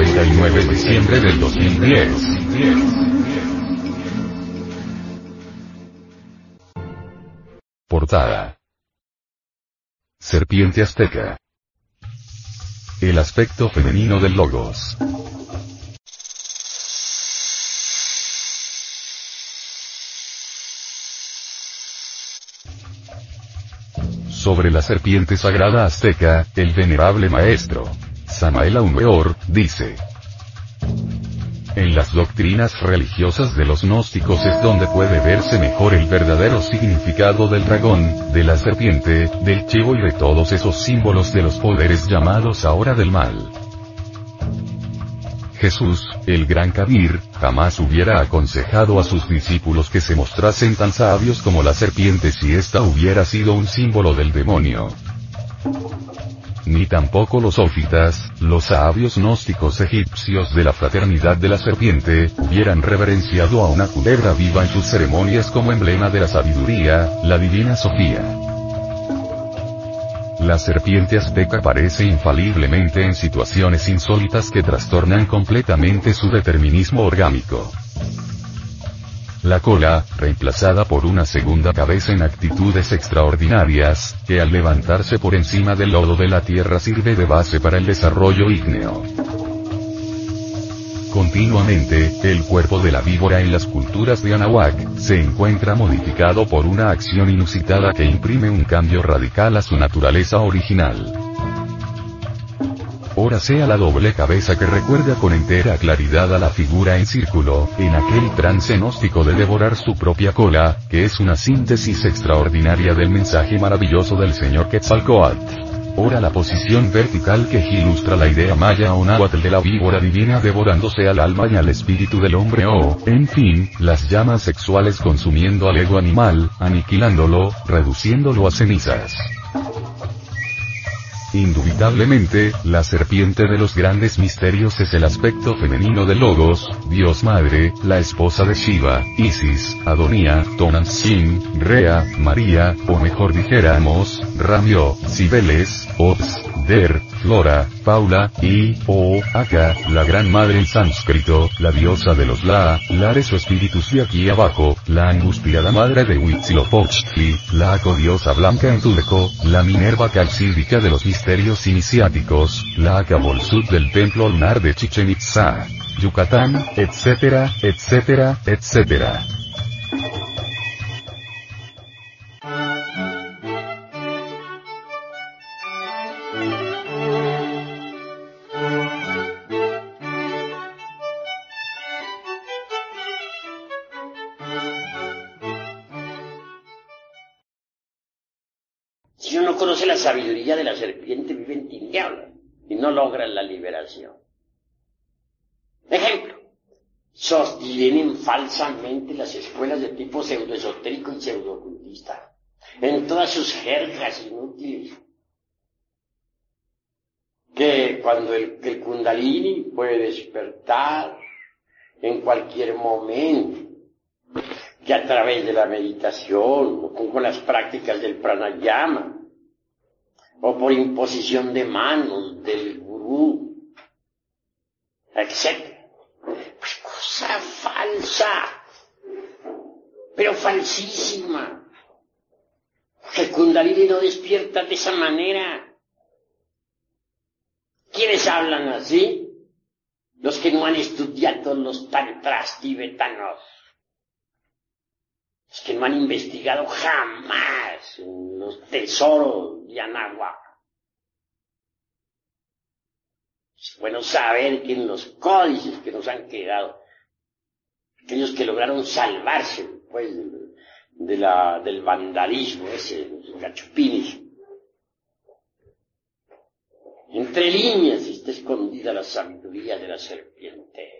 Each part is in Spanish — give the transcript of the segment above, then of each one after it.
edición 199 diciembre del 2010. Portada. Serpiente azteca. El aspecto femenino del logos. Sobre la serpiente sagrada azteca, el venerable maestro, Samael Aumeor, dice. En las doctrinas religiosas de los gnósticos es donde puede verse mejor el verdadero significado del dragón, de la serpiente, del chivo y de todos esos símbolos de los poderes llamados ahora del mal. Jesús, el gran Kabir, jamás hubiera aconsejado a sus discípulos que se mostrasen tan sabios como la serpiente si ésta hubiera sido un símbolo del demonio. Ni tampoco los ófitas, los sabios gnósticos egipcios de la fraternidad de la serpiente, hubieran reverenciado a una culebra viva en sus ceremonias como emblema de la sabiduría, la divina Sofía. La serpiente azteca aparece infaliblemente en situaciones insólitas que trastornan completamente su determinismo orgánico. La cola, reemplazada por una segunda cabeza en actitudes extraordinarias, que al levantarse por encima del lodo de la tierra sirve de base para el desarrollo ígneo. Continuamente, el cuerpo de la víbora en las culturas de Anahuac, se encuentra modificado por una acción inusitada que imprime un cambio radical a su naturaleza original. Sea la doble cabeza que recuerda con entera claridad a la figura en círculo, en aquel trance gnóstico de devorar su propia cola, que es una síntesis extraordinaria del mensaje maravilloso del señor Quetzalcoatl. Ora la posición vertical que ilustra la idea maya o náhuatl de la víbora divina devorándose al alma y al espíritu del hombre o, en fin, las llamas sexuales consumiendo al ego animal, aniquilándolo, reduciéndolo a cenizas. Indubitablemente, la serpiente de los grandes misterios es el aspecto femenino de Logos, Dios Madre, la esposa de Shiva, Isis, Adonía, Tonantzin, Rea, María, o mejor dijéramos, Ramio, Cibeles, Ops, Der, Flora, Paula, y, o, Aka, la gran madre en sánscrito, la diosa de los La, Lares o espíritus de aquí abajo, la angustiada madre de Huitzilopochtli, la acodiosa blanca en Tudeco, la Minerva calcídica de los misterios iniciáticos, la Acabolsud del templo lunar de Chichen Itza, Yucatán, etcétera, etcétera, etcétera. Si uno conoce la sabiduría de la serpiente, vive en tinieblas y no logra la liberación. Ejemplo, sostienen falsamente las escuelas de tipo pseudoesotérico y pseudoocultista, en todas sus jergas inútiles. Que cuando el, el kundalini puede despertar en cualquier momento, que a través de la meditación, o con, las prácticas del pranayama, o por imposición de manos del gurú, etc. Pues cosa falsa, pero falsísima. El kundalini no despierta de esa manera. ¿Quiénes hablan así? Los que no han estudiado los tantras tibetanos. Los que no han investigado jamás los tesoros de Anáhuac. Es bueno saber que en los códices que nos han quedado, aquellos que lograron salvarse pues, del vandalismo ese, los gachupines, entre líneas está escondida la sabiduría de la serpiente.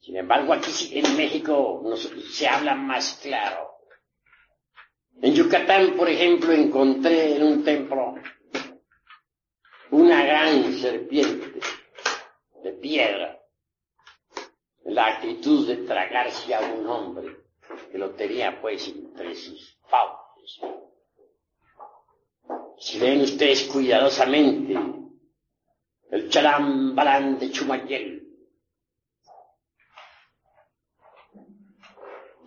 Sin embargo, aquí en México se habla más claro. En Yucatán, por ejemplo, encontré en un templo una gran serpiente de piedra, la actitud de tragarse a un hombre que lo tenía pues entre sus fauces. Si ven ustedes cuidadosamente el chalambalán de Chumayel,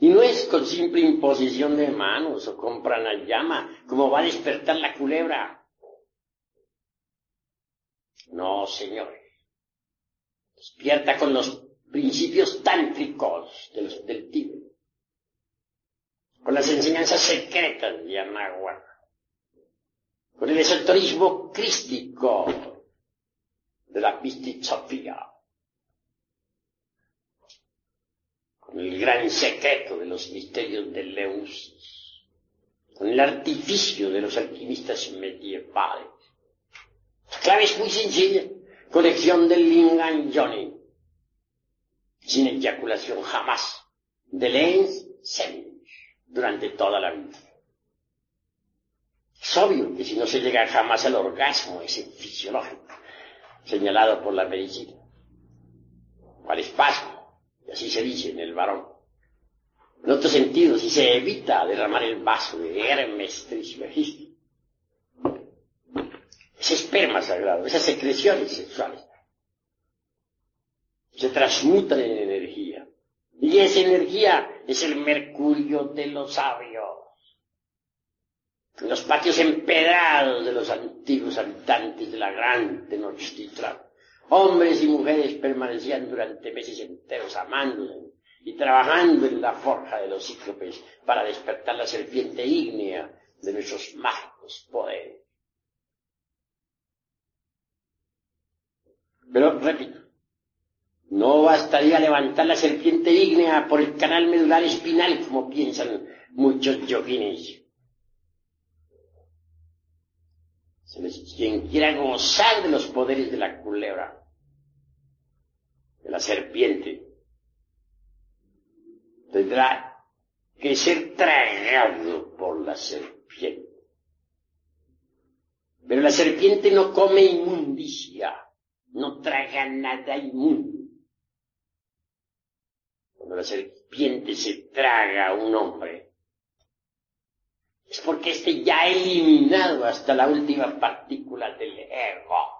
Y no es con simple imposición de manos o con pranayama como va a despertar la culebra. No, señores. Despierta con los principios tántricos del Tíbet. Con las enseñanzas secretas de Anahuac. Con el esoterismo crístico de la Sofía. Con el gran secreto de los misterios de Leusis. Con el artificio de los alquimistas medievales la clave es muy sencilla. Colección del Lingan Johnny. Sin eyaculación jamás. De Lens Durante toda la vida. Es obvio que si no se llega jamás al orgasmo ese fisiológico, señalado por la medicina, o al espasmo, así se dice en el varón. En otro sentido, si se evita derramar el vaso de Hermes Trismegisto, ese esperma sagrado, esas secreciones sexuales, se transmutan en energía. Y esa energía es el mercurio de los sabios. En los patios empedrados de los antiguos habitantes de la gran Tenochtitlan, hombres y mujeres permanecían durante meses enteros amándose y trabajando en la forja de los cíclopes para despertar la serpiente ígnea de nuestros mágicos poderes. Pero, repito, no bastaría levantar la serpiente ígnea por el canal medular espinal, como piensan muchos yoguines. Quien quiera gozar de los poderes de la culebra, la serpiente, tendrá que ser tragado por la serpiente. Pero la serpiente no come inmundicia no traga nada inmundo. Cuando la serpiente se traga a un hombre, es porque éste ya ha eliminado hasta la última partícula del ego.